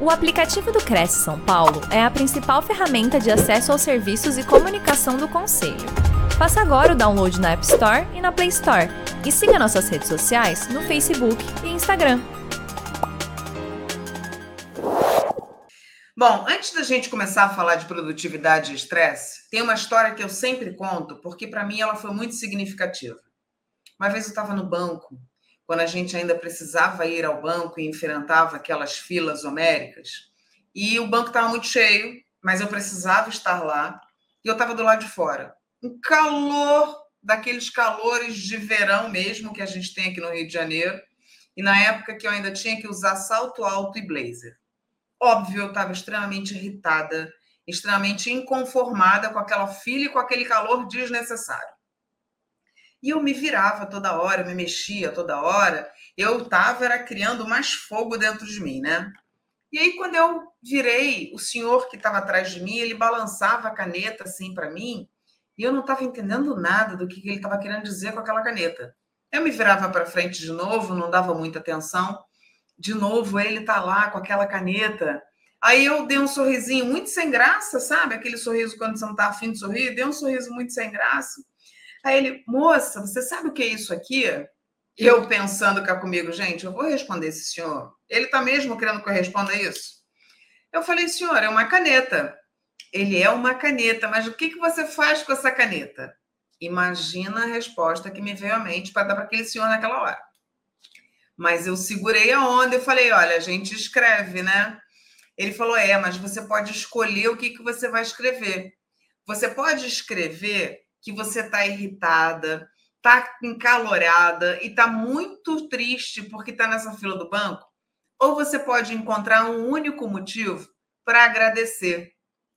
O aplicativo do Cresce São Paulo é a principal ferramenta de acesso aos serviços e comunicação do Conselho. Faça agora o download na App Store e na Play Store. E siga nossas redes sociais no Facebook e Instagram. Bom, antes da gente começar a falar de produtividade e estresse, tem uma história que eu sempre conto, porque para mim ela foi muito significativa. Uma vez eu estava no banco quando a gente ainda precisava ir ao banco e enfrentava aquelas filas homéricas. E o banco estava muito cheio, mas eu precisava estar lá e eu estava do lado de fora. Um calor, daqueles calores de verão mesmo que a gente tem aqui no Rio de Janeiro. E na época que eu ainda tinha que usar salto alto e blazer. Óbvio, eu estava extremamente irritada, extremamente inconformada com aquela fila e com aquele calor desnecessário. E eu me virava toda hora, me mexia toda hora. Eu estava era criando mais fogo dentro de mim, né? E aí, quando eu virei, o senhor que estava atrás de mim, ele balançava a caneta assim para mim, e eu não estava entendendo nada do que ele estava querendo dizer com aquela caneta. Eu me virava para frente de novo, não dava muita atenção. De novo, ele tá lá com aquela caneta. Aí eu dei um sorrisinho muito sem graça, sabe? Aquele sorriso quando você não tá afim de sorrir, dei um sorriso muito sem graça. Aí ele, moça, você sabe o que é isso aqui? Eu pensando cá comigo, gente, eu vou responder esse senhor. Ele está mesmo querendo que eu responda isso? Eu falei, senhor, é uma caneta. Ele é uma caneta, mas o que, que você faz com essa caneta? Imagina a resposta que me veio à mente para dar para aquele senhor naquela hora. Mas eu segurei a onda e falei: olha, a gente escreve, né? Ele falou: é, mas você pode escolher o que, que você vai escrever. Você pode escrever que você está irritada, está encalorada e está muito triste porque está nessa fila do banco, ou você pode encontrar um único motivo para agradecer.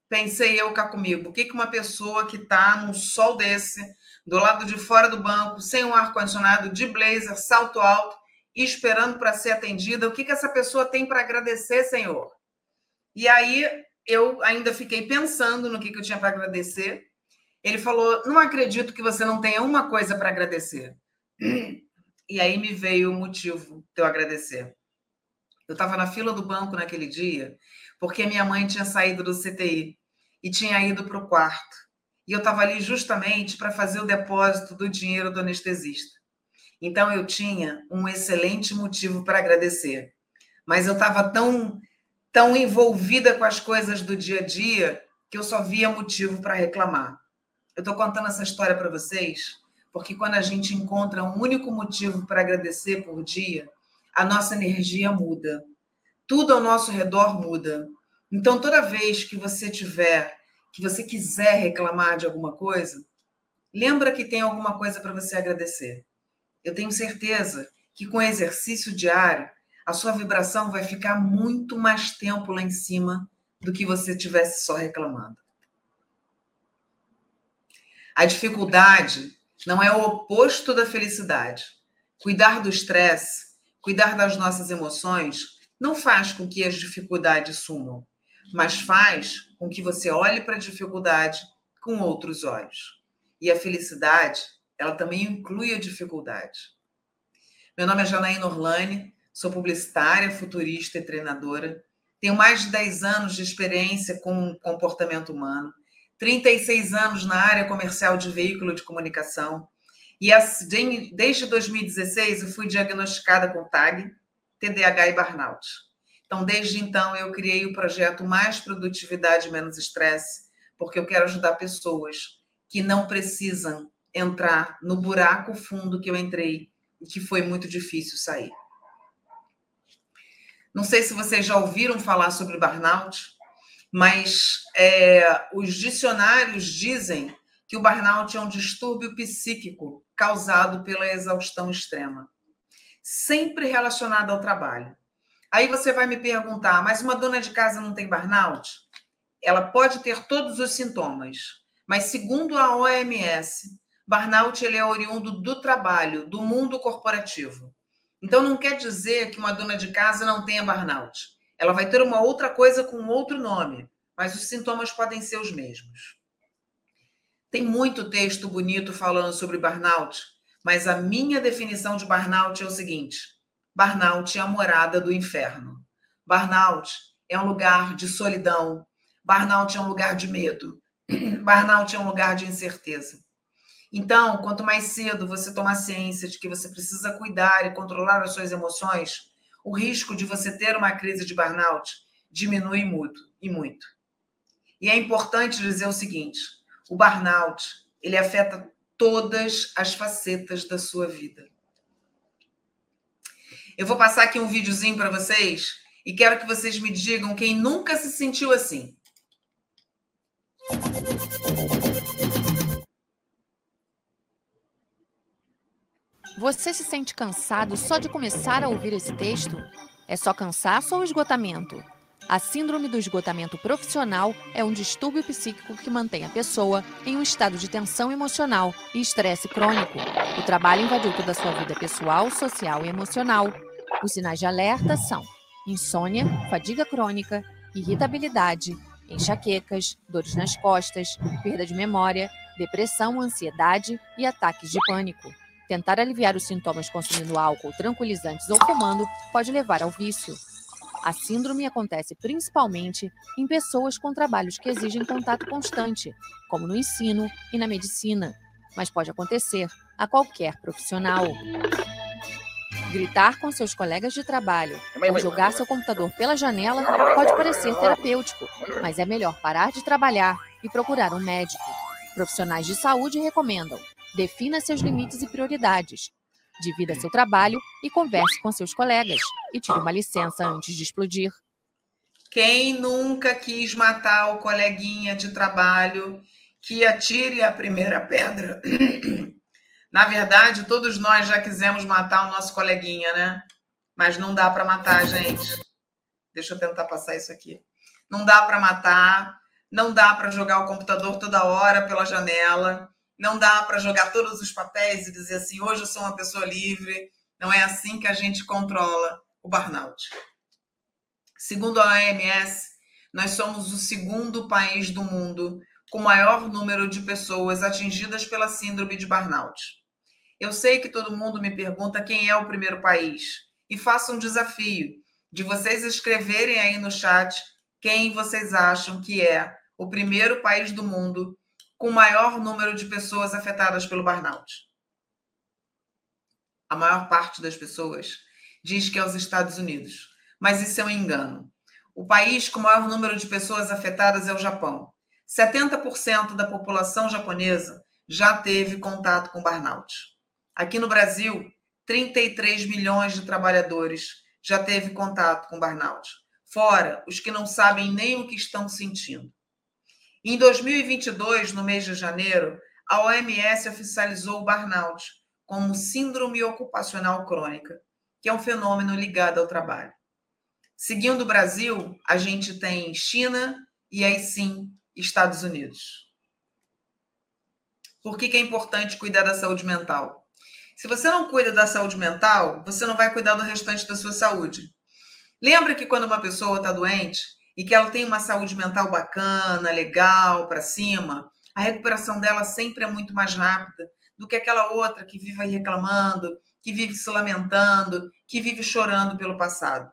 Pensei eu cá comigo, o que, que uma pessoa que está num sol desse, do lado de fora do banco, sem um ar-condicionado, de blazer, salto alto, esperando para ser atendida, o que, que essa pessoa tem para agradecer, Senhor? E aí eu ainda fiquei pensando no que, que eu tinha para agradecer ele falou: Não acredito que você não tenha uma coisa para agradecer. E aí me veio o motivo de eu agradecer. Eu estava na fila do banco naquele dia, porque minha mãe tinha saído do CTI e tinha ido para o quarto. E eu estava ali justamente para fazer o depósito do dinheiro do anestesista. Então eu tinha um excelente motivo para agradecer. Mas eu estava tão, tão envolvida com as coisas do dia a dia que eu só via motivo para reclamar. Eu estou contando essa história para vocês porque quando a gente encontra um único motivo para agradecer por dia, a nossa energia muda. Tudo ao nosso redor muda. Então, toda vez que você tiver, que você quiser reclamar de alguma coisa, lembra que tem alguma coisa para você agradecer. Eu tenho certeza que com exercício diário, a sua vibração vai ficar muito mais tempo lá em cima do que você tivesse só reclamando. A dificuldade não é o oposto da felicidade. Cuidar do estresse, cuidar das nossas emoções, não faz com que as dificuldades sumam, mas faz com que você olhe para a dificuldade com outros olhos. E a felicidade, ela também inclui a dificuldade. Meu nome é Janaína Orlani, sou publicitária, futurista e treinadora. Tenho mais de 10 anos de experiência com comportamento humano 36 anos na área comercial de veículo de comunicação. E desde 2016 eu fui diagnosticada com TAG, TDAH e burnout. Então, desde então, eu criei o projeto Mais Produtividade Menos Estresse, porque eu quero ajudar pessoas que não precisam entrar no buraco fundo que eu entrei e que foi muito difícil sair. Não sei se vocês já ouviram falar sobre burnout mas é, os dicionários dizem que o burnout é um distúrbio psíquico causado pela exaustão extrema, sempre relacionado ao trabalho. Aí você vai me perguntar, mas uma dona de casa não tem burnout? Ela pode ter todos os sintomas, mas segundo a OMS, burnout ele é oriundo do trabalho, do mundo corporativo. Então não quer dizer que uma dona de casa não tenha burnout. Ela vai ter uma outra coisa com outro nome, mas os sintomas podem ser os mesmos. Tem muito texto bonito falando sobre burnout, mas a minha definição de burnout é o seguinte: burnout é a morada do inferno. Burnout é um lugar de solidão. Burnout é um lugar de medo. Burnout é um lugar de incerteza. Então, quanto mais cedo você tomar ciência de que você precisa cuidar e controlar as suas emoções, o risco de você ter uma crise de burnout diminui muito e muito. E é importante dizer o seguinte: o burnout ele afeta todas as facetas da sua vida. Eu vou passar aqui um videozinho para vocês e quero que vocês me digam quem nunca se sentiu assim. Você se sente cansado só de começar a ouvir esse texto? É só cansaço ou esgotamento? A síndrome do esgotamento profissional é um distúrbio psíquico que mantém a pessoa em um estado de tensão emocional e estresse crônico. O trabalho invadiu toda a sua vida pessoal, social e emocional. Os sinais de alerta são insônia, fadiga crônica, irritabilidade, enxaquecas, dores nas costas, perda de memória, depressão, ansiedade e ataques de pânico. Tentar aliviar os sintomas consumindo álcool, tranquilizantes ou fumando pode levar ao vício. A síndrome acontece principalmente em pessoas com trabalhos que exigem contato constante, como no ensino e na medicina, mas pode acontecer a qualquer profissional. Gritar com seus colegas de trabalho ou jogar seu computador pela janela pode parecer terapêutico, mas é melhor parar de trabalhar e procurar um médico. Profissionais de saúde recomendam: defina seus limites e prioridades, divida seu trabalho e converse com seus colegas e tire uma licença antes de explodir. Quem nunca quis matar o coleguinha de trabalho que atire a primeira pedra? Na verdade, todos nós já quisemos matar o nosso coleguinha, né? Mas não dá para matar, gente. Deixa eu tentar passar isso aqui. Não dá para matar, não dá para jogar o computador toda hora pela janela não dá para jogar todos os papéis e dizer assim, hoje eu sou uma pessoa livre. Não é assim que a gente controla o burnout. Segundo a OMS, nós somos o segundo país do mundo com maior número de pessoas atingidas pela síndrome de burnout. Eu sei que todo mundo me pergunta quem é o primeiro país e faço um desafio de vocês escreverem aí no chat quem vocês acham que é o primeiro país do mundo com maior número de pessoas afetadas pelo burnout. A maior parte das pessoas diz que é os Estados Unidos, mas isso é um engano. O país com maior número de pessoas afetadas é o Japão. 70% da população japonesa já teve contato com burnout. Aqui no Brasil, 33 milhões de trabalhadores já teve contato com burnout. Fora os que não sabem nem o que estão sentindo. Em 2022, no mês de janeiro, a OMS oficializou o burnout como síndrome ocupacional crônica, que é um fenômeno ligado ao trabalho. Seguindo o Brasil, a gente tem China e aí sim Estados Unidos. Por que, que é importante cuidar da saúde mental? Se você não cuida da saúde mental, você não vai cuidar do restante da sua saúde. Lembra que quando uma pessoa está doente, e que ela tem uma saúde mental bacana, legal, para cima, a recuperação dela sempre é muito mais rápida do que aquela outra que vive reclamando, que vive se lamentando, que vive chorando pelo passado.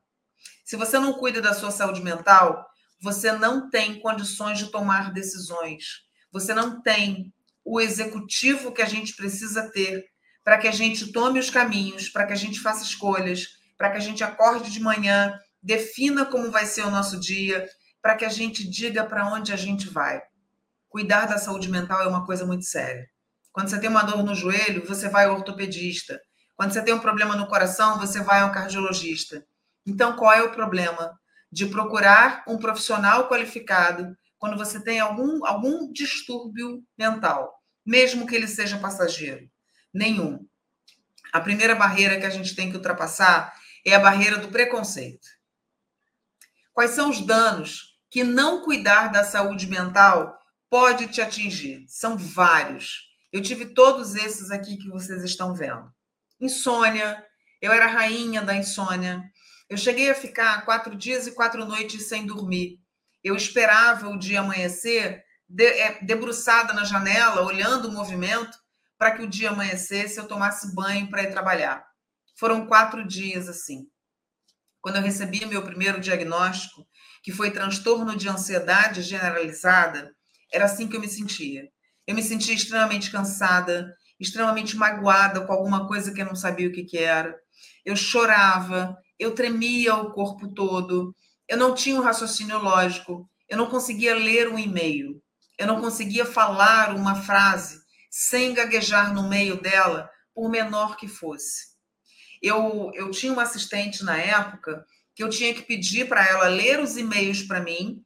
Se você não cuida da sua saúde mental, você não tem condições de tomar decisões. Você não tem o executivo que a gente precisa ter para que a gente tome os caminhos, para que a gente faça escolhas, para que a gente acorde de manhã defina como vai ser o nosso dia, para que a gente diga para onde a gente vai. Cuidar da saúde mental é uma coisa muito séria. Quando você tem uma dor no joelho, você vai ao ortopedista. Quando você tem um problema no coração, você vai ao cardiologista. Então, qual é o problema de procurar um profissional qualificado quando você tem algum, algum distúrbio mental, mesmo que ele seja passageiro? Nenhum. A primeira barreira que a gente tem que ultrapassar é a barreira do preconceito. Quais são os danos que não cuidar da saúde mental pode te atingir? São vários. Eu tive todos esses aqui que vocês estão vendo. Insônia, eu era rainha da insônia. Eu cheguei a ficar quatro dias e quatro noites sem dormir. Eu esperava o dia amanhecer, de, é, debruçada na janela, olhando o movimento, para que o dia amanhecesse eu tomasse banho para ir trabalhar. Foram quatro dias assim quando eu recebi meu primeiro diagnóstico, que foi transtorno de ansiedade generalizada, era assim que eu me sentia. Eu me sentia extremamente cansada, extremamente magoada com alguma coisa que eu não sabia o que, que era. Eu chorava, eu tremia o corpo todo, eu não tinha um raciocínio lógico, eu não conseguia ler um e-mail, eu não conseguia falar uma frase sem gaguejar no meio dela, por menor que fosse. Eu, eu tinha uma assistente na época que eu tinha que pedir para ela ler os e-mails para mim,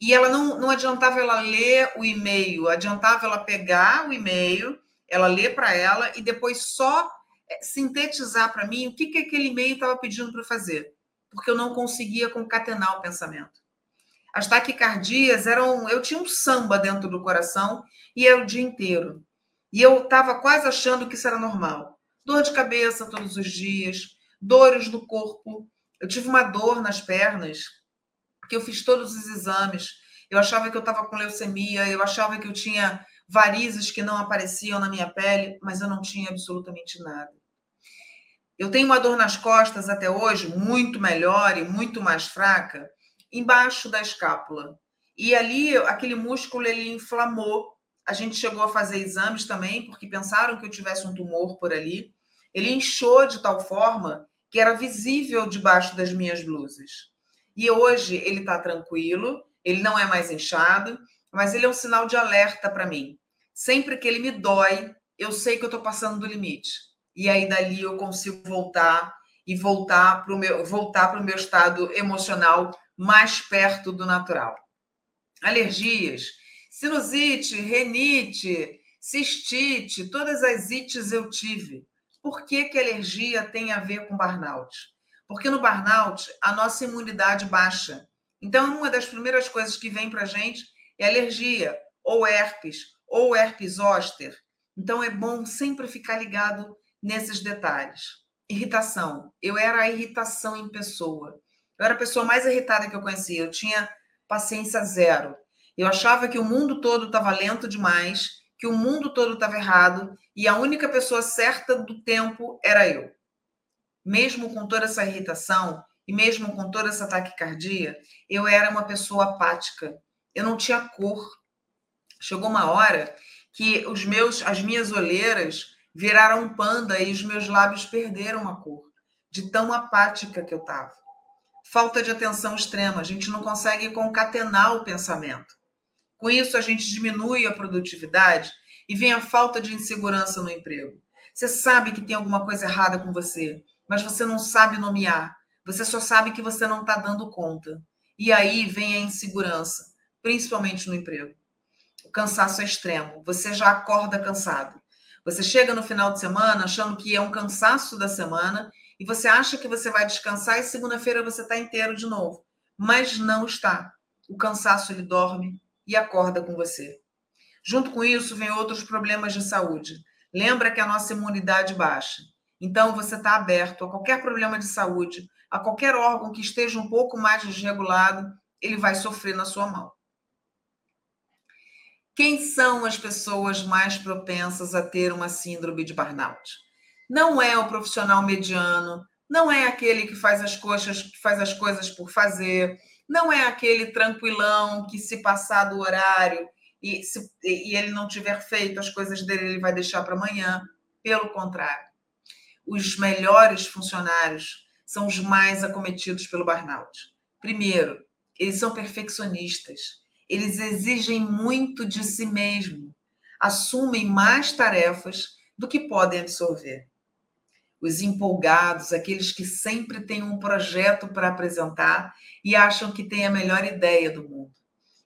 e ela não, não adiantava ela ler o e-mail, adiantava ela pegar o e-mail, ela ler para ela e depois só é, sintetizar para mim o que, que aquele e-mail estava pedindo para fazer, porque eu não conseguia concatenar o pensamento. As taquicardias eram. Eu tinha um samba dentro do coração e era o dia inteiro. E eu estava quase achando que isso era normal. Dor de cabeça todos os dias, dores no corpo. Eu tive uma dor nas pernas, que eu fiz todos os exames. Eu achava que eu estava com leucemia, eu achava que eu tinha varizes que não apareciam na minha pele, mas eu não tinha absolutamente nada. Eu tenho uma dor nas costas até hoje, muito melhor e muito mais fraca, embaixo da escápula. E ali, aquele músculo, ele inflamou a gente chegou a fazer exames também, porque pensaram que eu tivesse um tumor por ali. Ele inchou de tal forma que era visível debaixo das minhas blusas. E hoje ele está tranquilo, ele não é mais inchado, mas ele é um sinal de alerta para mim. Sempre que ele me dói, eu sei que eu estou passando do limite. E aí dali eu consigo voltar e voltar para o meu voltar para o meu estado emocional mais perto do natural. Alergias Sinusite, renite, cistite, todas as ites eu tive. Por que, que alergia tem a ver com burnout? Porque no burnout a nossa imunidade baixa. Então, uma das primeiras coisas que vem para a gente é alergia, ou herpes, ou herpes zoster. Então, é bom sempre ficar ligado nesses detalhes. Irritação. Eu era a irritação em pessoa. Eu era a pessoa mais irritada que eu conhecia. Eu tinha paciência zero. Eu achava que o mundo todo estava lento demais, que o mundo todo estava errado e a única pessoa certa do tempo era eu. Mesmo com toda essa irritação e mesmo com toda essa taquicardia, eu era uma pessoa apática. Eu não tinha cor. Chegou uma hora que os meus, as minhas olheiras viraram panda e os meus lábios perderam a cor, de tão apática que eu estava. Falta de atenção extrema, a gente não consegue concatenar o pensamento. Com isso, a gente diminui a produtividade e vem a falta de insegurança no emprego. Você sabe que tem alguma coisa errada com você, mas você não sabe nomear. Você só sabe que você não está dando conta. E aí vem a insegurança, principalmente no emprego. O cansaço é extremo. Você já acorda cansado. Você chega no final de semana achando que é um cansaço da semana e você acha que você vai descansar e segunda-feira você está inteiro de novo. Mas não está. O cansaço ele dorme, e acorda com você. Junto com isso, vem outros problemas de saúde. Lembra que a nossa imunidade baixa. Então, você está aberto a qualquer problema de saúde, a qualquer órgão que esteja um pouco mais desregulado, ele vai sofrer na sua mão. Quem são as pessoas mais propensas a ter uma síndrome de burnout? Não é o profissional mediano, não é aquele que faz as coisas, que faz as coisas por fazer, não é aquele tranquilão que, se passar do horário e, se, e ele não tiver feito as coisas dele, ele vai deixar para amanhã. Pelo contrário, os melhores funcionários são os mais acometidos pelo burnout. Primeiro, eles são perfeccionistas. Eles exigem muito de si mesmo, assumem mais tarefas do que podem absorver. Os empolgados, aqueles que sempre têm um projeto para apresentar e acham que têm a melhor ideia do mundo.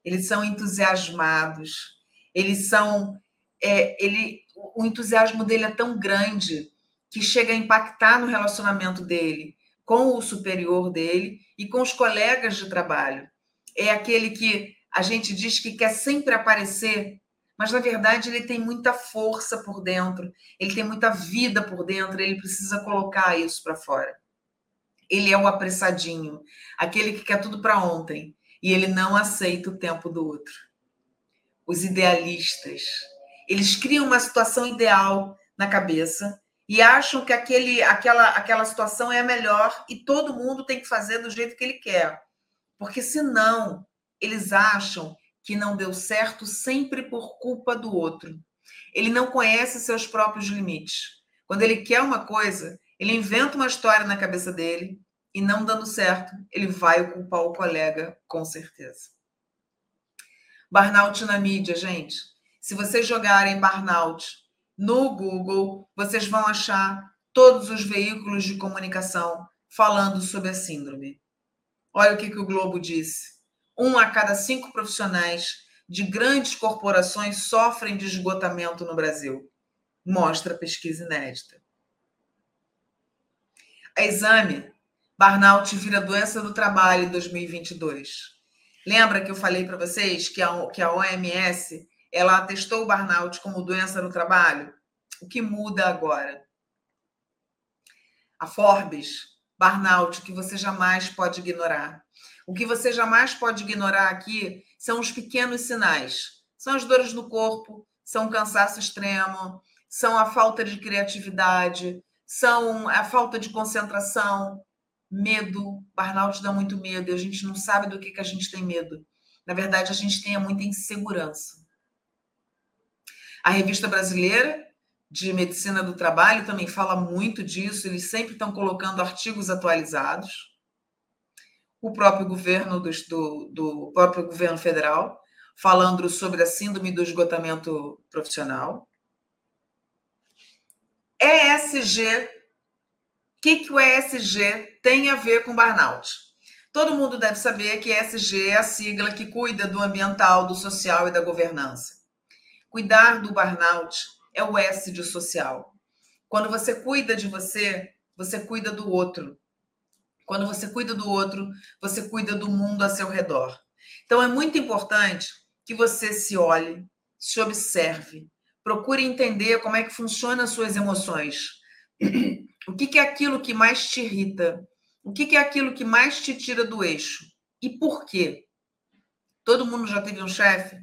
Eles são entusiasmados, eles são. É, ele, o entusiasmo dele é tão grande que chega a impactar no relacionamento dele com o superior dele e com os colegas de trabalho. É aquele que a gente diz que quer sempre aparecer, mas na verdade ele tem muita força por dentro, ele tem muita vida por dentro, ele precisa colocar isso para fora. Ele é o apressadinho, aquele que quer tudo para ontem e ele não aceita o tempo do outro. Os idealistas, eles criam uma situação ideal na cabeça e acham que aquele, aquela, aquela situação é a melhor e todo mundo tem que fazer do jeito que ele quer. Porque senão eles acham que não deu certo sempre por culpa do outro. Ele não conhece seus próprios limites. Quando ele quer uma coisa, ele inventa uma história na cabeça dele e não dando certo, ele vai culpar o colega, com certeza. Burnout na mídia, gente. Se vocês jogarem burnout no Google, vocês vão achar todos os veículos de comunicação falando sobre a síndrome. Olha o que, que o Globo disse. Um a cada cinco profissionais de grandes corporações sofrem de esgotamento no Brasil, mostra a pesquisa inédita. A exame, burnout vira doença do trabalho em 2022. Lembra que eu falei para vocês que a, que a OMS ela atestou o burnout como doença no trabalho? O que muda agora? A Forbes, burnout, que você jamais pode ignorar. O que você jamais pode ignorar aqui são os pequenos sinais. São as dores no corpo, são o cansaço extremo, são a falta de criatividade, são a falta de concentração, medo. Burnout dá muito medo e a gente não sabe do que, que a gente tem medo. Na verdade, a gente tem muita insegurança. A revista brasileira de medicina do trabalho também fala muito disso, eles sempre estão colocando artigos atualizados o próprio governo do, do, do próprio governo federal, falando sobre a síndrome do esgotamento profissional. ESG, o que, que o ESG tem a ver com burnout? Todo mundo deve saber que ESG é a sigla que cuida do ambiental, do social e da governança. Cuidar do burnout é o S de social. Quando você cuida de você, você cuida do outro. Quando você cuida do outro, você cuida do mundo a seu redor. Então é muito importante que você se olhe, se observe, procure entender como é que funcionam as suas emoções. O que, é aquilo que mais te irrita? O que, que é aquilo que mais te tira do eixo? E por quê? Todo mundo já teve um chefe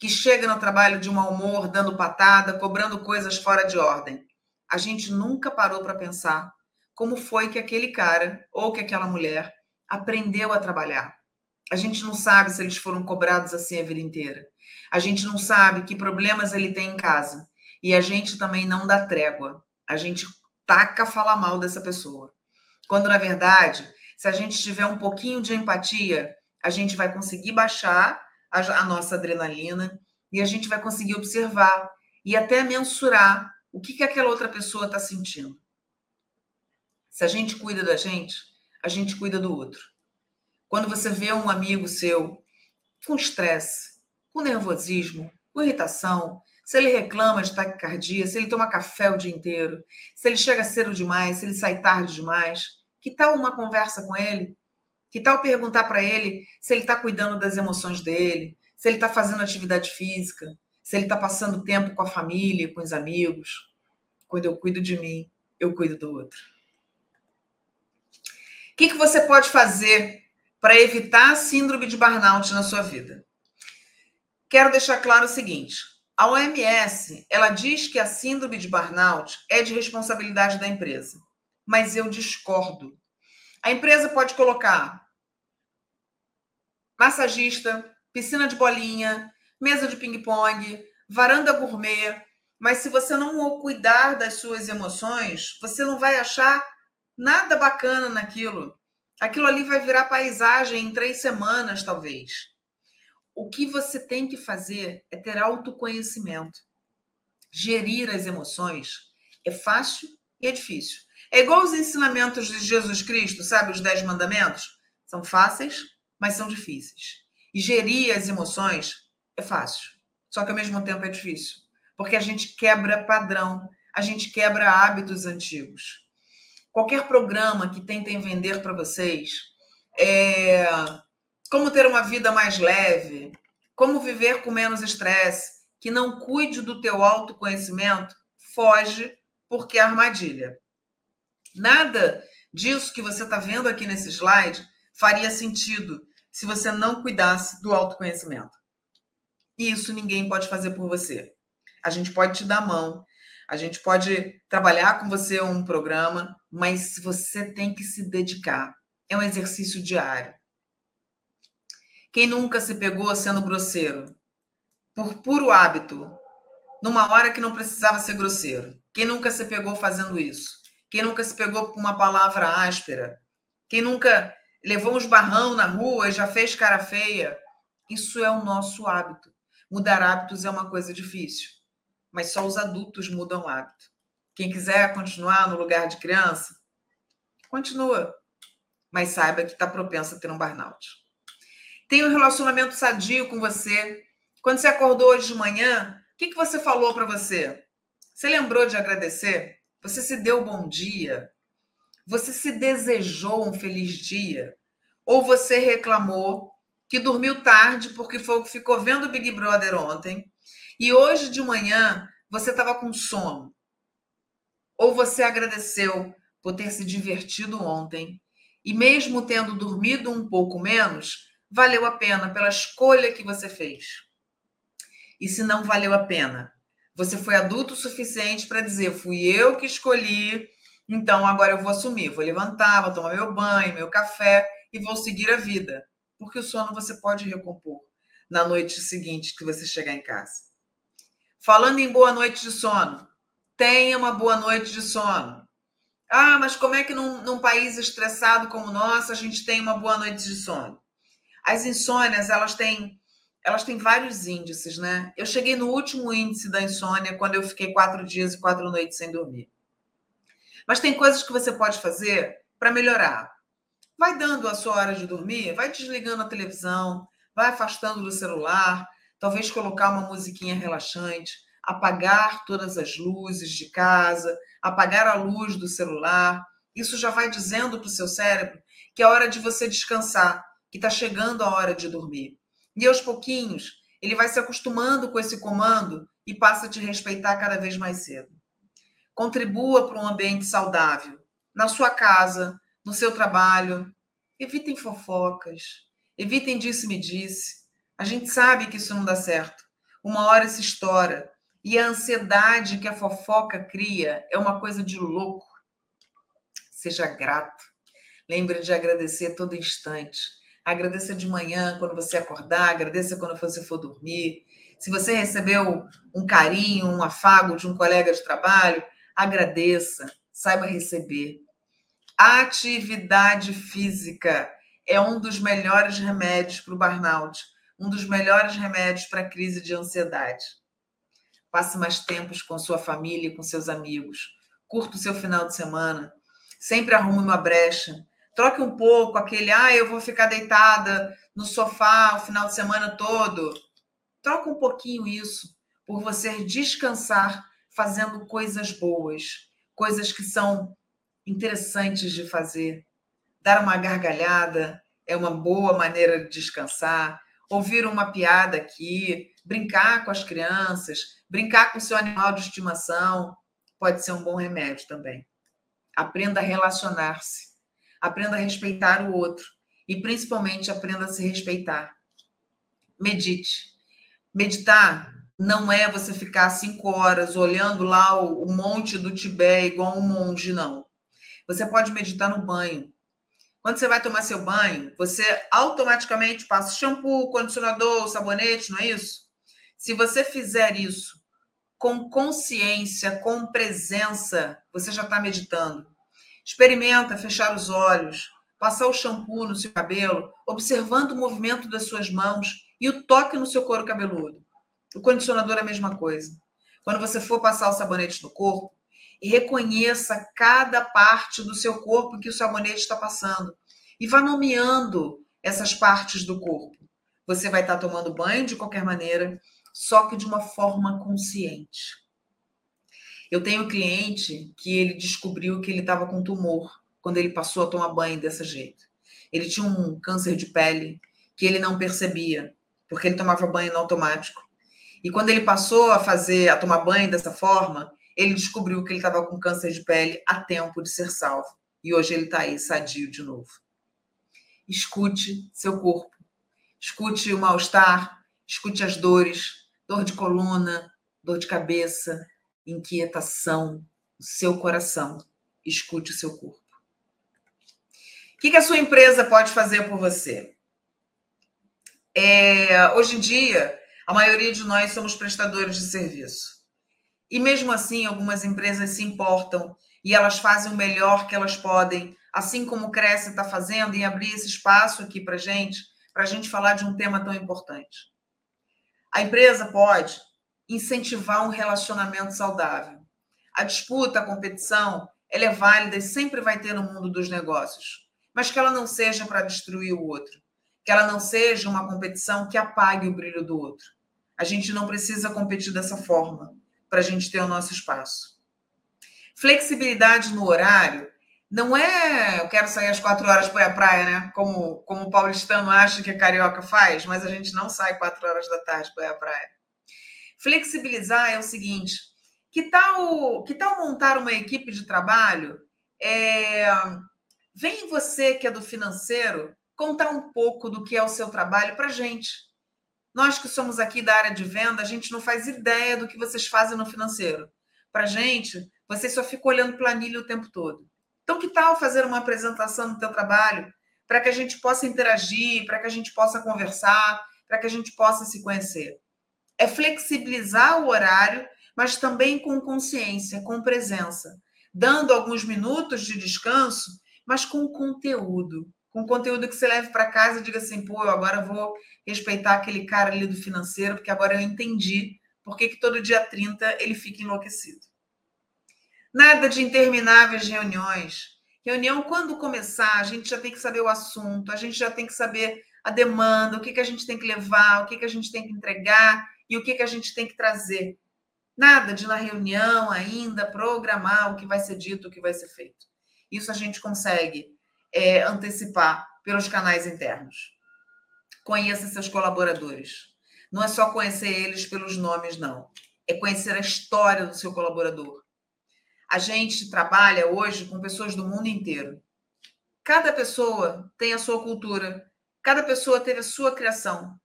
que chega no trabalho de mau humor, dando patada, cobrando coisas fora de ordem. A gente nunca parou para pensar como foi que aquele cara ou que aquela mulher aprendeu a trabalhar. A gente não sabe se eles foram cobrados assim a vida inteira. A gente não sabe que problemas ele tem em casa. E a gente também não dá trégua. A gente taca falar mal dessa pessoa. Quando, na verdade, se a gente tiver um pouquinho de empatia, a gente vai conseguir baixar a, a nossa adrenalina e a gente vai conseguir observar e até mensurar o que, que aquela outra pessoa está sentindo. Se a gente cuida da gente, a gente cuida do outro. Quando você vê um amigo seu com estresse, com nervosismo, com irritação, se ele reclama de taquicardia, se ele toma café o dia inteiro, se ele chega cedo demais, se ele sai tarde demais, que tal uma conversa com ele? Que tal perguntar para ele se ele está cuidando das emoções dele, se ele está fazendo atividade física, se ele está passando tempo com a família, com os amigos? Quando eu cuido de mim, eu cuido do outro que, que você pode fazer para evitar a síndrome de burnout na sua vida? Quero deixar claro o seguinte: a OMS ela diz que a síndrome de burnout é de responsabilidade da empresa, mas eu discordo. A empresa pode colocar massagista, piscina de bolinha, mesa de ping-pong, varanda gourmet, mas se você não cuidar das suas emoções, você não vai achar nada bacana naquilo. Aquilo ali vai virar paisagem em três semanas, talvez. O que você tem que fazer é ter autoconhecimento. Gerir as emoções é fácil e é difícil. É igual os ensinamentos de Jesus Cristo, sabe? Os dez mandamentos. São fáceis, mas são difíceis. E gerir as emoções é fácil, só que ao mesmo tempo é difícil. Porque a gente quebra padrão, a gente quebra hábitos antigos qualquer programa que tentem vender para vocês, é, como ter uma vida mais leve, como viver com menos estresse, que não cuide do teu autoconhecimento, foge porque é armadilha. Nada disso que você está vendo aqui nesse slide faria sentido se você não cuidasse do autoconhecimento. E isso ninguém pode fazer por você. A gente pode te dar a mão, a gente pode trabalhar com você um programa, mas você tem que se dedicar. É um exercício diário. Quem nunca se pegou sendo grosseiro? Por puro hábito, numa hora que não precisava ser grosseiro. Quem nunca se pegou fazendo isso? Quem nunca se pegou com uma palavra áspera? Quem nunca levou uns barrão na rua e já fez cara feia? Isso é o nosso hábito. Mudar hábitos é uma coisa difícil, mas só os adultos mudam hábito. Quem quiser continuar no lugar de criança, continua, mas saiba que está propenso a ter um burnout. Tenha um relacionamento sadio com você. Quando você acordou hoje de manhã, o que, que você falou para você? Você lembrou de agradecer? Você se deu bom dia? Você se desejou um feliz dia? Ou você reclamou que dormiu tarde porque ficou vendo o Big Brother ontem e hoje de manhã você estava com sono? Ou você agradeceu por ter se divertido ontem e, mesmo tendo dormido um pouco menos, valeu a pena pela escolha que você fez? E se não valeu a pena, você foi adulto o suficiente para dizer: fui eu que escolhi, então agora eu vou assumir, vou levantar, vou tomar meu banho, meu café e vou seguir a vida. Porque o sono você pode recompor na noite seguinte que você chegar em casa. Falando em boa noite de sono, tenha uma boa noite de sono. Ah, mas como é que num, num país estressado como o nosso a gente tem uma boa noite de sono? As insônias, elas têm, elas têm vários índices, né? Eu cheguei no último índice da insônia quando eu fiquei quatro dias e quatro noites sem dormir. Mas tem coisas que você pode fazer para melhorar. Vai dando a sua hora de dormir, vai desligando a televisão, vai afastando do celular, talvez colocar uma musiquinha relaxante, apagar todas as luzes de casa, apagar a luz do celular. Isso já vai dizendo para o seu cérebro que é hora de você descansar, que está chegando a hora de dormir. E aos pouquinhos, ele vai se acostumando com esse comando e passa a te respeitar cada vez mais cedo. Contribua para um ambiente saudável, na sua casa, no seu trabalho. Evitem fofocas, evitem disse-me-disse. A gente sabe que isso não dá certo. Uma hora se estoura e a ansiedade que a fofoca cria é uma coisa de louco. Seja grato. Lembre de agradecer todo instante. Agradeça de manhã, quando você acordar, agradeça quando você for dormir. Se você recebeu um carinho, um afago de um colega de trabalho, agradeça, saiba receber. Atividade física é um dos melhores remédios para o burnout, um dos melhores remédios para a crise de ansiedade. Passe mais tempos com sua família e com seus amigos. Curta o seu final de semana. Sempre arrume uma brecha. Troque um pouco aquele, ah, eu vou ficar deitada no sofá o final de semana todo. Troca um pouquinho isso por você descansar fazendo coisas boas, coisas que são interessantes de fazer. Dar uma gargalhada é uma boa maneira de descansar. Ouvir uma piada aqui, brincar com as crianças, Brincar com seu animal de estimação pode ser um bom remédio também. Aprenda a relacionar-se. Aprenda a respeitar o outro. E principalmente aprenda a se respeitar. Medite. Meditar não é você ficar cinco horas olhando lá o, monte do Tibete igual um monge, não. Você pode meditar no banho. Quando você vai tomar seu banho, você automaticamente passa shampoo, condicionador, sabonete, não é isso? Se você fizer isso com consciência, com presença, você já está meditando. Experimenta fechar os olhos, passar o shampoo no seu cabelo, observando o movimento das suas mãos e o toque no seu couro cabeludo. O condicionador é a mesma coisa. Quando você for passar o sabonete no corpo, reconheça cada parte do seu corpo que o sabonete está passando e vá nomeando essas partes do corpo. Você vai estar tomando banho de qualquer maneira, só que de uma forma consciente. Eu tenho um cliente que ele descobriu que ele estava com tumor quando ele passou a tomar banho desse jeito. Ele tinha um câncer de pele que ele não percebia, porque ele tomava banho no automático. E quando ele passou a fazer, a tomar banho dessa forma, ele descobriu que ele estava com câncer de pele a tempo de ser salvo. E hoje ele está aí sadio de novo. Escute seu corpo. Escute o mal-estar, escute as dores, dor de coluna, dor de cabeça, inquietação, o seu coração. Escute o seu corpo. O que, a sua empresa pode fazer por você? É, hoje em dia, a maioria de nós somos prestadores de serviço. E mesmo assim, algumas empresas se importam e elas fazem o melhor que elas podem, assim como o Cresce está fazendo, em abrir esse espaço aqui para gente, para a gente falar de um tema tão importante. A empresa pode incentivar um relacionamento saudável. A disputa, a competição, ela é válida e sempre vai ter no mundo dos negócios, mas que ela não seja para destruir o outro, que ela não seja uma competição que apague o brilho do outro. A gente não precisa competir dessa forma para a gente ter o nosso espaço. Flexibilidade no horário não é eu quero sair às quatro horas para à praia, né? Como, como o paulistano acha que a carioca faz, mas a gente não sai quatro horas da tarde para à praia. Flexibilizar é o seguinte: que tal, que tal montar uma equipe de trabalho? É, vem você que é do financeiro contar um pouco do que é o seu trabalho para gente. Nós que somos aqui da área de venda, a gente não faz ideia do que vocês fazem no financeiro. Para gente, você só fica olhando planilha o tempo todo. Então, que tal fazer uma apresentação do teu trabalho para que a gente possa interagir, para que a gente possa conversar, para que a gente possa se conhecer? É flexibilizar o horário mas também com consciência, com presença, dando alguns minutos de descanso, mas com conteúdo, com conteúdo que você leve para casa e diga assim, pô, eu agora vou respeitar aquele cara ali do financeiro, porque agora eu entendi por que, que todo dia 30 ele fica enlouquecido. Nada de intermináveis reuniões. Reunião, quando começar, a gente já tem que saber o assunto, a gente já tem que saber a demanda, o que, que a gente tem que levar, o que, que a gente tem que entregar e o que, que a gente tem que trazer. Nada de na reunião ainda programar o que vai ser dito, o que vai ser feito. Isso a gente consegue é, antecipar pelos canais internos. Conheça seus colaboradores. Não é só conhecer eles pelos nomes, não. É conhecer a história do seu colaborador. A gente trabalha hoje com pessoas do mundo inteiro. Cada pessoa tem a sua cultura, cada pessoa teve a sua criação,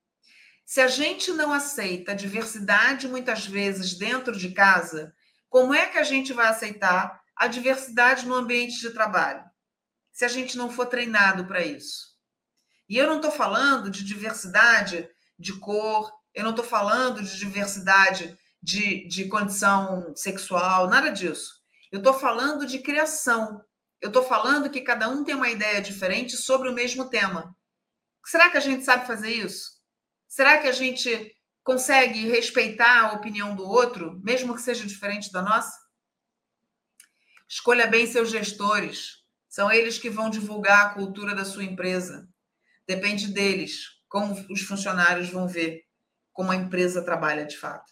se a gente não aceita a diversidade muitas vezes dentro de casa, como é que a gente vai aceitar a diversidade no ambiente de trabalho? Se a gente não for treinado para isso. E eu não estou falando de diversidade de cor, eu não estou falando de diversidade de, de condição sexual, nada disso. Eu estou falando de criação. Eu estou falando que cada um tem uma ideia diferente sobre o mesmo tema. Será que a gente sabe fazer isso? Será que a gente consegue respeitar a opinião do outro, mesmo que seja diferente da nossa? Escolha bem seus gestores. São eles que vão divulgar a cultura da sua empresa. Depende deles como os funcionários vão ver como a empresa trabalha de fato.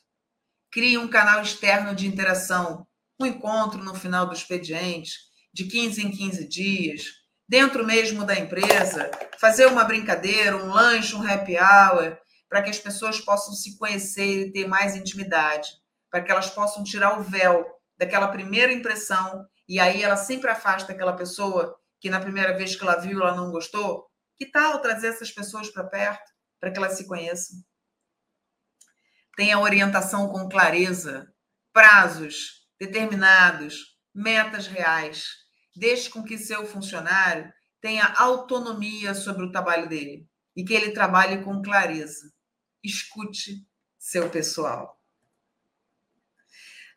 Crie um canal externo de interação, um encontro no final do expediente, de 15 em 15 dias, dentro mesmo da empresa, fazer uma brincadeira, um lanche, um happy hour, para que as pessoas possam se conhecer e ter mais intimidade, para que elas possam tirar o véu daquela primeira impressão e aí ela sempre afasta aquela pessoa que na primeira vez que ela viu ela não gostou. Que tal trazer essas pessoas para perto para que elas se conheçam? Tenha orientação com clareza, prazos determinados, metas reais. Deixe com que seu funcionário tenha autonomia sobre o trabalho dele e que ele trabalhe com clareza escute seu pessoal.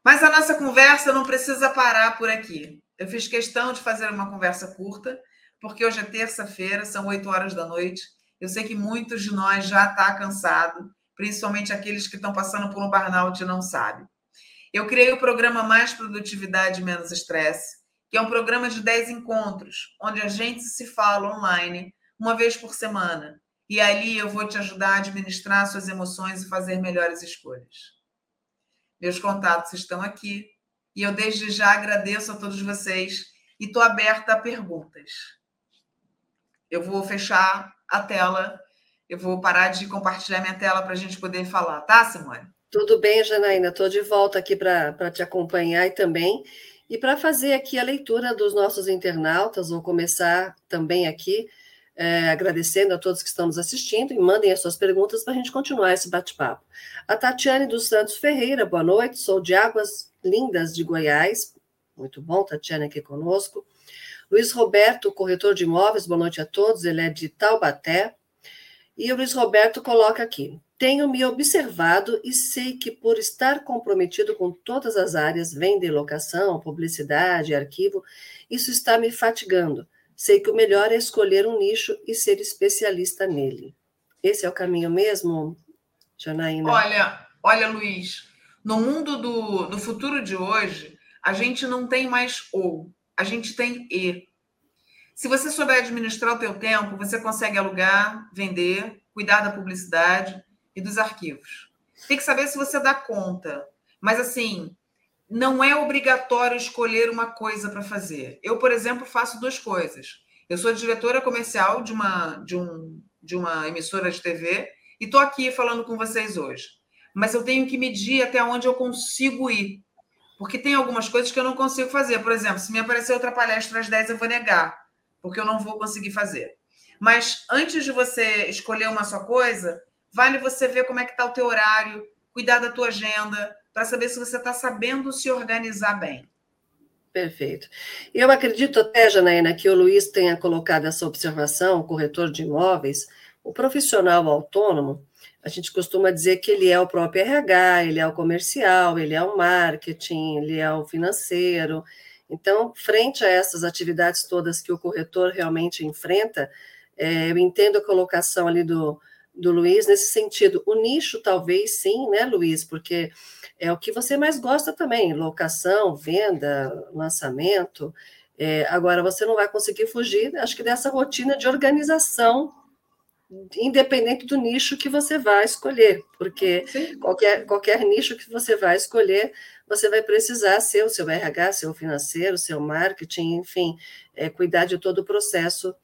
Mas a nossa conversa não precisa parar por aqui. Eu fiz questão de fazer uma conversa curta, porque hoje é terça-feira, são 8 horas da noite. Eu sei que muitos de nós já estão tá cansados, principalmente aqueles que estão passando por um burnout e não sabem. Eu criei o programa Mais Produtividade Menos Estresse, que é um programa de 10 encontros, onde a gente se fala online uma vez por semana e ali eu vou te ajudar a administrar suas emoções e fazer melhores escolhas. Meus contatos estão aqui e eu desde já agradeço a todos vocês e estou aberta a perguntas. Eu vou fechar a tela, eu vou parar de compartilhar minha tela para a gente poder falar, tá, Simone? Tudo bem, Janaína, estou de volta aqui para te acompanhar e também. E para fazer aqui a leitura dos nossos internautas, vou começar também aqui é, agradecendo a todos que estão nos assistindo e mandem as suas perguntas para a gente continuar esse bate-papo. A Tatiane dos Santos Ferreira, boa noite, sou de Águas Lindas de Goiás. Muito bom, Tatiane aqui conosco. Luiz Roberto, corretor de imóveis, boa noite a todos, ele é de Taubaté. E o Luiz Roberto coloca aqui: tenho me observado e sei que, por estar comprometido com todas as áreas, venda e locação, publicidade, arquivo, isso está me fatigando. Sei que o melhor é escolher um nicho e ser especialista nele. Esse é o caminho mesmo, Janaína? Olha, olha, Luiz, no mundo do, do futuro de hoje, a gente não tem mais ou, a gente tem e. Se você souber administrar o teu tempo, você consegue alugar, vender, cuidar da publicidade e dos arquivos. Tem que saber se você dá conta. Mas assim, não é obrigatório escolher uma coisa para fazer. Eu, por exemplo, faço duas coisas. Eu sou diretora comercial de uma, de um, de uma emissora de TV e estou aqui falando com vocês hoje. Mas eu tenho que medir até onde eu consigo ir. Porque tem algumas coisas que eu não consigo fazer. Por exemplo, se me aparecer outra palestra às 10, eu vou negar, porque eu não vou conseguir fazer. Mas antes de você escolher uma só coisa, vale você ver como é que está o teu horário, cuidar da tua agenda, para saber se você está sabendo se organizar bem. Perfeito. Eu acredito até, Janaína, que o Luiz tenha colocado essa observação, o corretor de imóveis, o profissional autônomo, a gente costuma dizer que ele é o próprio RH, ele é o comercial, ele é o marketing, ele é o financeiro. Então, frente a essas atividades todas que o corretor realmente enfrenta, é, eu entendo a colocação ali do, do Luiz nesse sentido. O nicho, talvez sim, né, Luiz? Porque é o que você mais gosta também: locação, venda, lançamento. É, agora, você não vai conseguir fugir, acho que, dessa rotina de organização independente do nicho que você vai escolher, porque qualquer, qualquer nicho que você vai escolher, você vai precisar ser o seu RH, seu financeiro, seu marketing, enfim, é, cuidar de todo o processo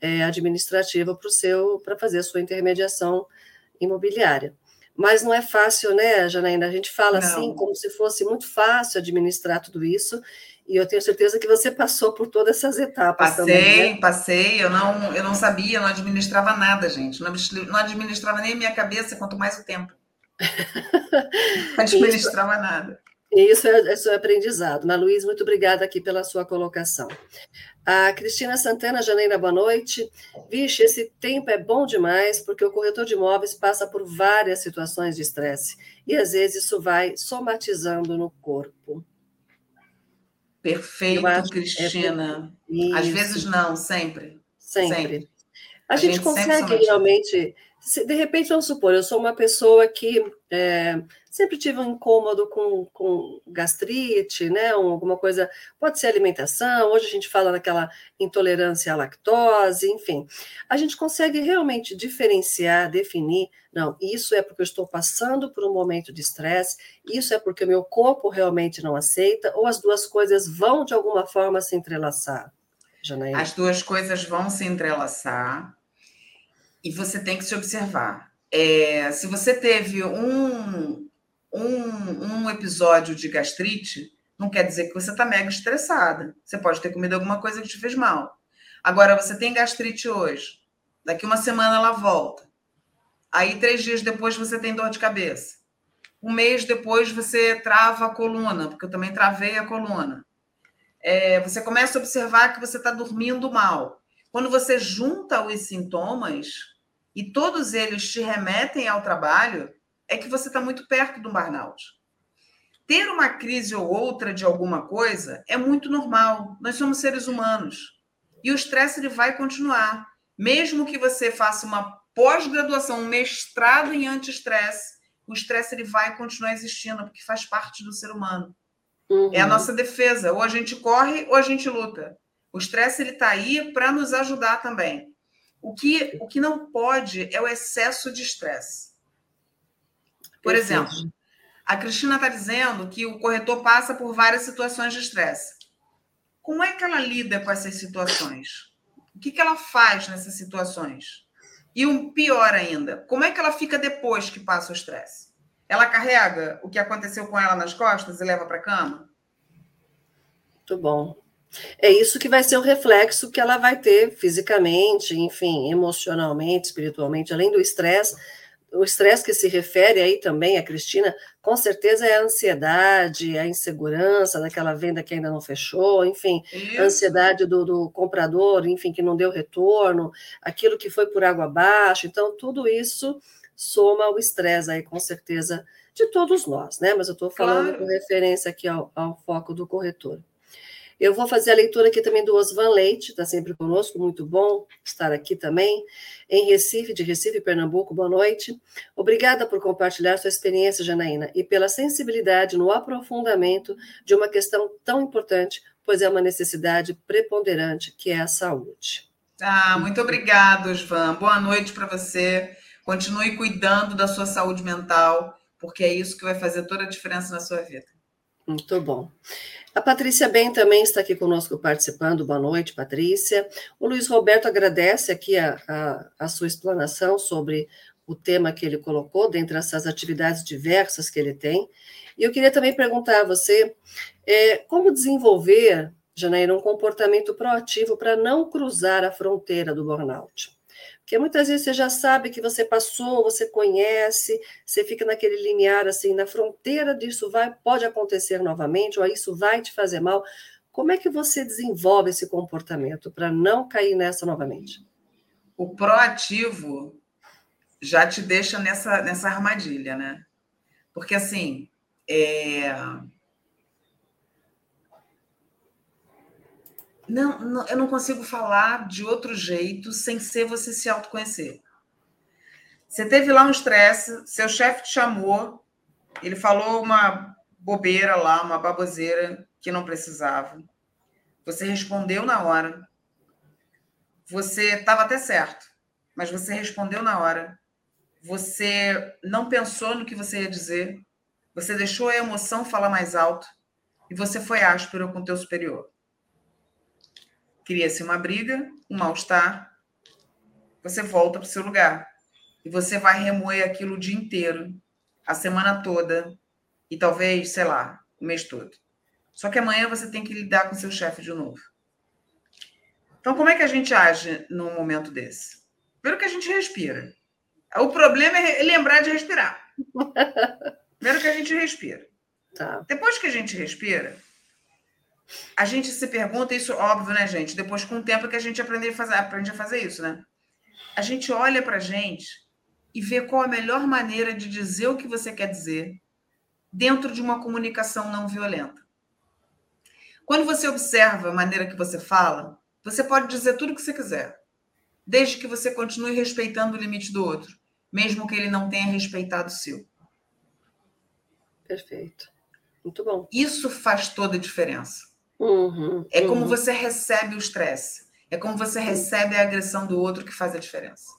é, administrativo para seu para fazer a sua intermediação imobiliária. Mas não é fácil, né, Janaína? A gente fala não. assim como se fosse muito fácil administrar tudo isso, e eu tenho certeza que você passou por todas essas etapas passei, também. Né? Passei, Eu não, eu não sabia, não administrava nada, gente. Não, não administrava nem a minha cabeça, quanto mais o tempo. Não administrava isso, nada. Isso é, isso é aprendizado. Mas, Luiz, muito obrigada aqui pela sua colocação. A Cristina Santana, Janeira, boa noite. Vixe, esse tempo é bom demais, porque o corretor de imóveis passa por várias situações de estresse. E, às vezes, isso vai somatizando no corpo. Perfeito, é Cristina. É... Às vezes não, sempre. Sempre. sempre. A, a, gente, gente consegue realmente. Se, de repente, vamos supor, eu sou uma pessoa que é, sempre tive um incômodo com, com gastrite, né? Um, alguma coisa, pode ser alimentação, hoje a gente fala naquela intolerância à lactose, enfim. A gente consegue realmente diferenciar, definir, não, isso é porque eu estou passando por um momento de estresse, isso é porque o meu corpo realmente não aceita, ou as duas coisas vão de alguma forma se entrelaçar. Janaína? As duas coisas vão se entrelaçar e você tem que se observar. É, se você teve um, um, um episódio de gastrite, não quer dizer que você está mega estressada. Você pode ter comido alguma coisa que te fez mal. Agora, você tem gastrite hoje, daqui uma semana ela volta. Aí, três dias depois, você tem dor de cabeça. Um mês depois, você trava a coluna, porque eu também travei a coluna. É, você começa a observar que você está dormindo mal. Quando você junta os sintomas e todos eles te remetem ao trabalho, é que você está muito perto do burnout. Ter uma crise ou outra de alguma coisa é muito normal. Nós somos seres humanos. E o estresse ele vai continuar. Mesmo que você faça uma pós-graduação, um mestrado em anti-estresse, o estresse ele vai continuar existindo, porque faz parte do ser humano. Uhum. É a nossa defesa. Ou a gente corre ou a gente luta. O estresse ele está aí para nos ajudar também. O que, o que não pode é o excesso de estresse. Por exemplo, a Cristina está dizendo que o corretor passa por várias situações de estresse. Como é que ela lida com essas situações? O que, que ela faz nessas situações? E o pior ainda, como é que ela fica depois que passa o estresse? Ela carrega o que aconteceu com ela nas costas e leva para a cama? Muito bom. É isso que vai ser o reflexo que ela vai ter fisicamente, enfim, emocionalmente, espiritualmente, além do estresse, o estresse que se refere aí também a Cristina, com certeza é a ansiedade, a insegurança daquela venda que ainda não fechou, enfim, Isso. a ansiedade do, do, comprador, enfim, que não deu retorno, aquilo que foi por água abaixo. Então, tudo isso soma ao estresse aí, com certeza, de todos nós, né? Mas eu estou falando claro. com referência aqui ao, ao foco do corretor. Eu vou fazer a leitura aqui também do Osvan Leite, está sempre conosco, muito bom estar aqui também, em Recife, de Recife, Pernambuco, boa noite. Obrigada por compartilhar sua experiência, Janaína, e pela sensibilidade no aprofundamento de uma questão tão importante, pois é uma necessidade preponderante, que é a saúde. Ah, muito obrigada, Osvan. Boa noite para você. Continue cuidando da sua saúde mental, porque é isso que vai fazer toda a diferença na sua vida. Muito bom. A Patrícia Bem também está aqui conosco participando. Boa noite, Patrícia. O Luiz Roberto agradece aqui a, a, a sua explanação sobre o tema que ele colocou, dentre essas atividades diversas que ele tem. E eu queria também perguntar a você é, como desenvolver, Janaína, um comportamento proativo para não cruzar a fronteira do burnout. Porque muitas vezes você já sabe que você passou, você conhece, você fica naquele limiar assim, na fronteira disso vai, pode acontecer novamente, ou isso vai te fazer mal. Como é que você desenvolve esse comportamento para não cair nessa novamente? O proativo já te deixa nessa, nessa armadilha, né? Porque assim, é Não, não, eu não consigo falar de outro jeito sem ser você se autoconhecer. Você teve lá um estresse, seu chefe te chamou, ele falou uma bobeira lá, uma baboseira que não precisava. Você respondeu na hora. Você estava até certo, mas você respondeu na hora. Você não pensou no que você ia dizer. Você deixou a emoção falar mais alto e você foi áspero com o teu superior cria-se uma briga, um mal-estar, você volta para o seu lugar. E você vai remoer aquilo o dia inteiro, a semana toda, e talvez, sei lá, o mês todo. Só que amanhã você tem que lidar com seu chefe de novo. Então, como é que a gente age num momento desse? Primeiro que a gente respira. O problema é lembrar de respirar. Primeiro que a gente respira. Tá. Depois que a gente respira, a gente se pergunta, isso óbvio, né, gente? Depois, com o tempo, que a gente aprende a fazer, aprende a fazer isso, né? A gente olha para a gente e vê qual a melhor maneira de dizer o que você quer dizer dentro de uma comunicação não violenta. Quando você observa a maneira que você fala, você pode dizer tudo o que você quiser, desde que você continue respeitando o limite do outro, mesmo que ele não tenha respeitado o seu. Perfeito. Muito bom. Isso faz toda a diferença. Uhum, é como uhum. você recebe o estresse. É como você recebe a agressão do outro que faz a diferença.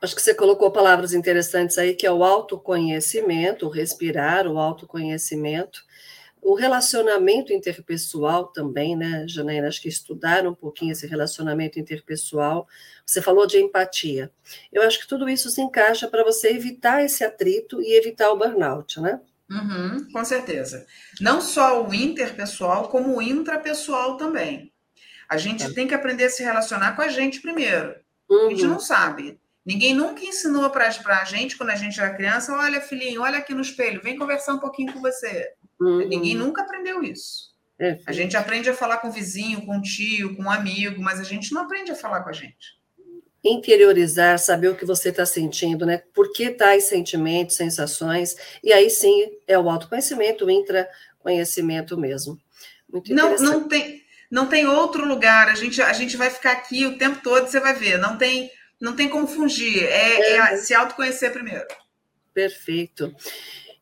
Acho que você colocou palavras interessantes aí, que é o autoconhecimento, o respirar, o autoconhecimento, o relacionamento interpessoal também, né, Janaína? Acho que estudar um pouquinho esse relacionamento interpessoal. Você falou de empatia. Eu acho que tudo isso se encaixa para você evitar esse atrito e evitar o burnout, né? Uhum, com certeza. Não só o interpessoal, como o intrapessoal também. A gente é. tem que aprender a se relacionar com a gente primeiro. Uhum. A gente uhum. não sabe. Ninguém nunca ensinou para a gente, quando a gente era criança, olha, filhinho, olha aqui no espelho, vem conversar um pouquinho com você. Uhum. Ninguém nunca aprendeu isso. É, a gente aprende a falar com o vizinho, com o tio, com um amigo, mas a gente não aprende a falar com a gente interiorizar, saber o que você está sentindo, né? Por que tais sentimentos, sensações, e aí sim é o autoconhecimento, o intraconhecimento mesmo. Muito não, não tem, não tem outro lugar. A gente, a gente vai ficar aqui o tempo todo, você vai ver. Não tem, não tem como fugir. É, é. é se autoconhecer primeiro. Perfeito.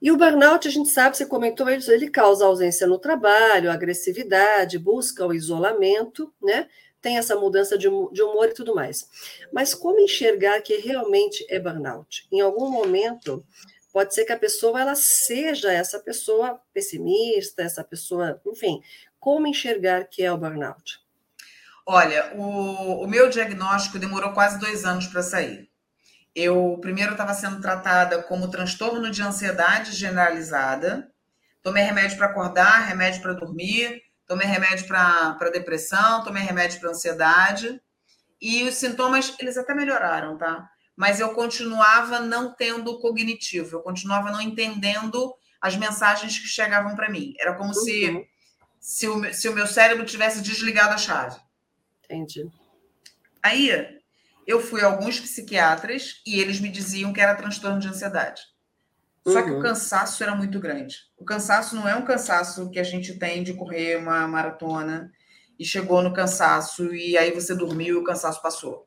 E o burnout, a gente sabe, você comentou ele causa ausência no trabalho, agressividade, busca o isolamento, né? Tem essa mudança de, humor e tudo mais. Mas como enxergar que realmente é burnout? Em algum momento, pode ser que a pessoa ela seja essa pessoa pessimista, essa pessoa, enfim, como enxergar que é o burnout? Olha, o, o meu diagnóstico demorou quase dois anos para sair. Eu primeiro estava sendo tratada como transtorno de ansiedade generalizada, tomei remédio para acordar, remédio para dormir, tomei remédio para depressão, tomei remédio para ansiedade, e os sintomas, eles até melhoraram, tá? mas eu continuava não tendo cognitivo, eu continuava não entendendo as mensagens que chegavam para mim. Era como uhum. se, se, o, se o meu cérebro tivesse desligado a chave. Entendi. Aí eu fui a alguns psiquiatras e eles me diziam que era transtorno de ansiedade. Só uhum. que o uhum. cansaço era muito grande. O cansaço não é um cansaço que a gente tem de correr uma maratona e chegou no cansaço e aí você dormiu e o cansaço passou.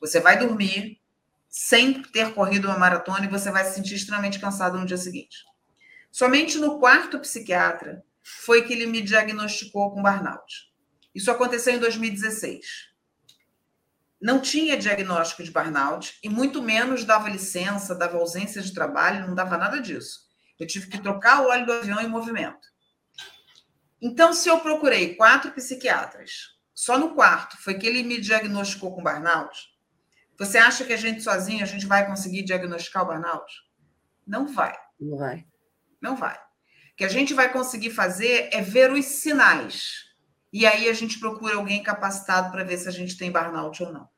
Você vai dormir sem ter corrido uma maratona e você vai se sentir extremamente cansado no dia seguinte. Somente no quarto psiquiatra foi que ele me diagnosticou com burnout. Isso aconteceu em 2016 não tinha diagnóstico de burnout e muito menos dava licença, dava ausência de trabalho, não dava nada disso. Eu tive que trocar o óleo do avião em movimento. Então, se eu procurei quatro psiquiatras, só no quarto foi que ele me diagnosticou com burnout, você acha que a gente sozinho a gente vai conseguir diagnosticar o burnout? Não vai. Não vai. Não vai. O que a gente vai conseguir fazer é ver os sinais e aí a gente procura alguém capacitado para ver se a gente tem burnout ou não.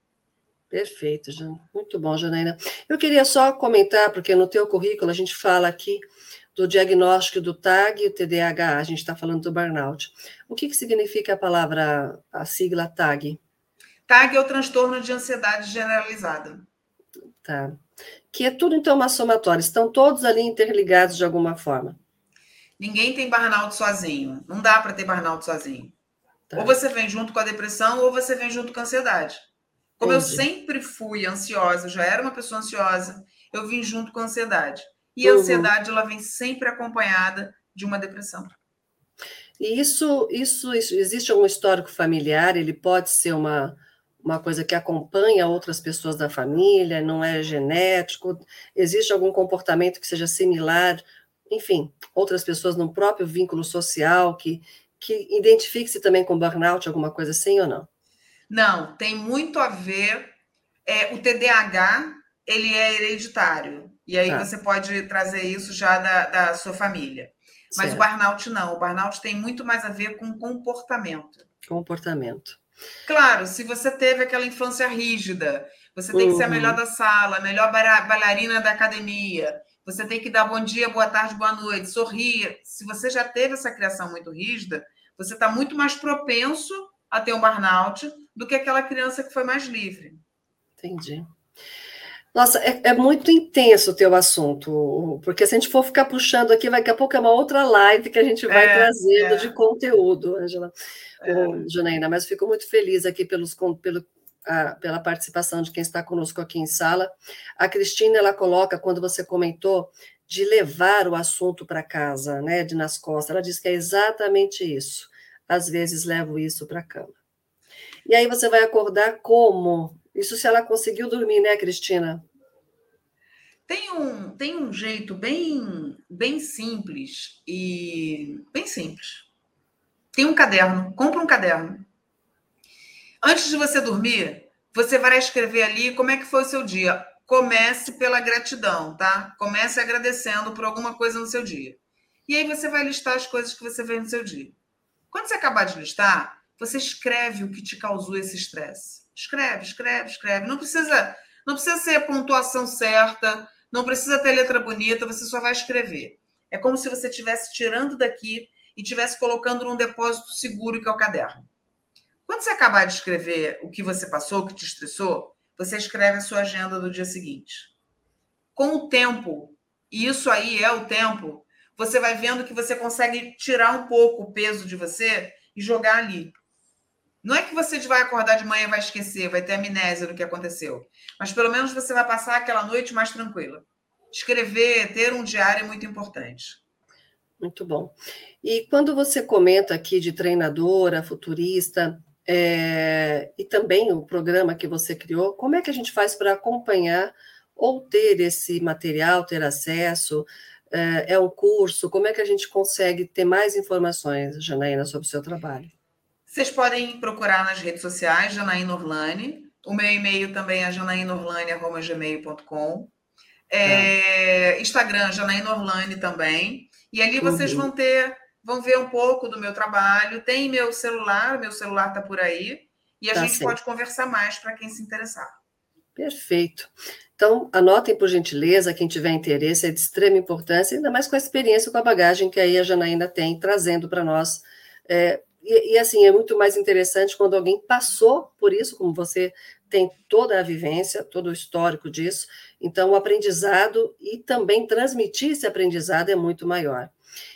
Perfeito. Muito bom, Janaína. Eu queria só comentar, porque no teu currículo a gente fala aqui do diagnóstico do TAG e o TDAH, a gente está falando do burnout. O que, que significa a palavra, a sigla TAG? TAG é o transtorno de ansiedade generalizada. Tá. Que é tudo, então, uma somatória. Estão todos ali interligados de alguma forma. Ninguém tem burnout sozinho. Não dá para ter burnout sozinho. Tá. Ou você vem junto com a depressão, ou você vem junto com a ansiedade. Como Entendi. eu sempre fui ansiosa, já era uma pessoa ansiosa, eu vim junto com a ansiedade. E a uhum. ansiedade, ela vem sempre acompanhada de uma depressão. E isso, isso, isso, existe algum histórico familiar? Ele pode ser uma, uma coisa que acompanha outras pessoas da família, não é genético? Existe algum comportamento que seja similar? Enfim, outras pessoas no próprio vínculo social que, que identifique-se também com burnout, alguma coisa assim ou não? Não, tem muito a ver. É, o TDAH ele é hereditário. E aí tá. você pode trazer isso já da, da sua família. Mas certo. o burnout não. O burnout tem muito mais a ver com comportamento. Comportamento. Claro, se você teve aquela infância rígida, você tem uhum. que ser a melhor uhum. da sala, a melhor bailarina da academia, você tem que dar bom dia, boa tarde, boa noite, sorrir. Se você já teve essa criação muito rígida, você está muito mais propenso a ter um burnout do que aquela criança que foi mais livre. Entendi. Nossa, é, é, muito intenso o teu assunto, porque se a gente for ficar puxando aqui, daqui a pouco é uma outra live que a gente vai é, trazendo é. de conteúdo, Angela, é. Janaína, mas fico muito feliz aqui pelos, pelo, a, pela participação de quem está conosco aqui em sala. A Cristina, ela coloca, quando você comentou de levar o assunto para casa, né, de nas costas, ela diz que é exatamente isso. Às vezes levo isso para a cama. E aí você vai acordar como? Isso se ela conseguiu dormir, né, Cristina? Tem um, tem um jeito bem, bem simples e bem simples. Tem um caderno, compra um caderno. Antes de você dormir, você vai escrever ali como é que foi o seu dia. Comece pela gratidão, tá? Comece agradecendo por alguma coisa no seu dia. E aí você vai listar as coisas que você vê no seu dia. Quando você acabar de listar, você escreve o que te causou esse estresse. Escreve, escreve, escreve. Não precisa, não precisa ser a pontuação certa, não precisa ter letra bonita, você só vai escrever. É como se você estivesse tirando daqui e estivesse colocando num depósito seguro que é o caderno. Quando você acabar de escrever o que você passou, o que te estressou, você escreve a sua agenda do dia seguinte. Com o tempo, e isso aí é o tempo, você vai vendo que você consegue tirar um pouco o peso de você e jogar ali. Não é que você vai acordar de manhã e vai esquecer, vai ter amnésia do que aconteceu. Mas pelo menos você vai passar aquela noite mais tranquila. Escrever, ter um diário é muito importante. Muito bom. E quando você comenta aqui de treinadora, futurista, é, e também o programa que você criou, como é que a gente faz para acompanhar ou ter esse material, ter acesso? É, é um curso? Como é que a gente consegue ter mais informações, Janaína, sobre o seu trabalho? Vocês podem procurar nas redes sociais, Janaína Orlani. O meu e-mail também é janaínaorlani.gmail.com. É, tá. Instagram, Janaína Orlani também. E ali vocês uhum. vão ter, vão ver um pouco do meu trabalho. Tem meu celular, meu celular está por aí. E a tá gente pode conversar mais para quem se interessar. Perfeito. Então, anotem por gentileza, quem tiver interesse, é de extrema importância, ainda mais com a experiência, com a bagagem que aí a Janaína tem, trazendo para nós. É, e, e, assim, é muito mais interessante quando alguém passou por isso, como você tem toda a vivência, todo o histórico disso, então o aprendizado e também transmitir esse aprendizado é muito maior.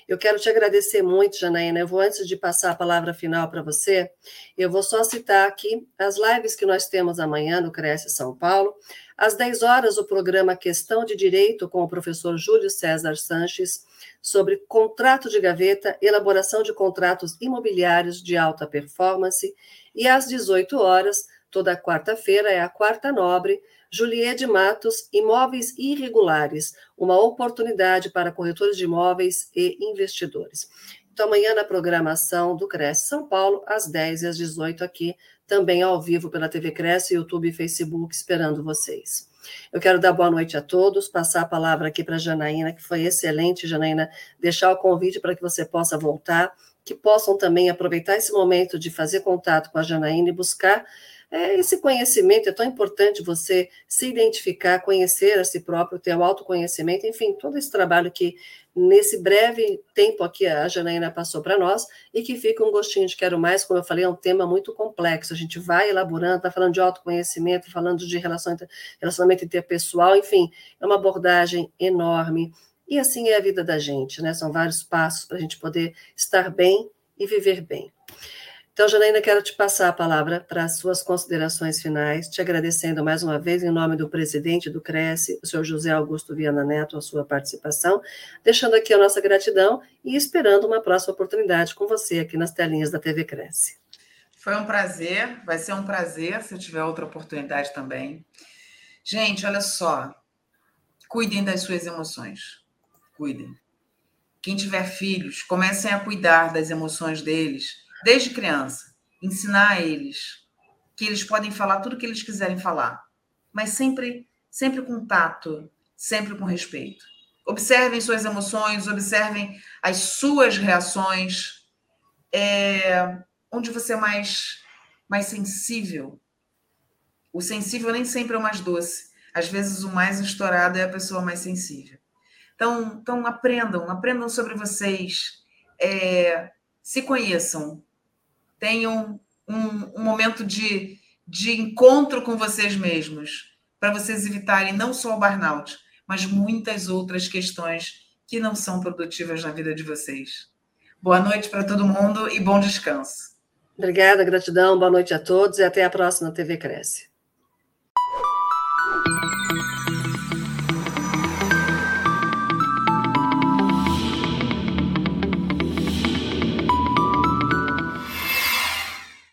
Eu quero te agradecer muito, Janaína. Eu vou, antes de passar a palavra final para você, eu vou só citar aqui as lives que nós temos amanhã no Cresce São Paulo. Às 10 horas, o programa Questão de Direito com o professor Júlio César Sanches sobre contrato de gaveta, elaboração de contratos imobiliários de alta performance. E às 18 horas, toda quarta-feira, é a quarta nobre, Juliette Matos, Imóveis Irregulares, uma oportunidade para corretores de imóveis e investidores. Então, amanhã na programação do Cresce São Paulo, às 10 e às 18 aqui, também ao vivo pela TV Cresce, YouTube e Facebook, esperando vocês. Eu quero dar boa noite a todos, passar a palavra aqui para Janaína, que foi excelente, Janaína, deixar o convite para que você possa voltar, que possam também aproveitar esse momento de fazer contato com a Janaína e buscar é, esse conhecimento. É tão importante você se identificar, conhecer a si próprio, ter o autoconhecimento, enfim, todo esse trabalho que nesse breve tempo aqui a Janaína passou para nós e que fica um gostinho de quero mais, como eu falei, é um tema muito complexo. A gente vai elaborando, está falando de autoconhecimento, falando de relacionamento interpessoal, enfim, é uma abordagem enorme. E assim é a vida da gente, né? São vários passos para a gente poder estar bem e viver bem. Então, Janaína, quero te passar a palavra para as suas considerações finais, te agradecendo mais uma vez, em nome do presidente do Cresce, o senhor José Augusto Viana Neto, a sua participação, deixando aqui a nossa gratidão e esperando uma próxima oportunidade com você aqui nas telinhas da TV Cresce. Foi um prazer, vai ser um prazer se eu tiver outra oportunidade também. Gente, olha só, cuidem das suas emoções, cuidem. Quem tiver filhos, comecem a cuidar das emoções deles desde criança, ensinar a eles que eles podem falar tudo o que eles quiserem falar, mas sempre, sempre com tato, sempre com respeito. Observem suas emoções, observem as suas reações, é, onde você é mais, mais sensível. O sensível nem sempre é o mais doce. Às vezes o mais estourado é a pessoa mais sensível. Então, então aprendam, aprendam sobre vocês, é, se conheçam, tenham um, um momento de, de encontro com vocês mesmos, para vocês evitarem não só o burnout, mas muitas outras questões que não são produtivas na vida de vocês. Boa noite para todo mundo e bom descanso. Obrigada, gratidão, boa noite a todos e até a próxima TV Cresce.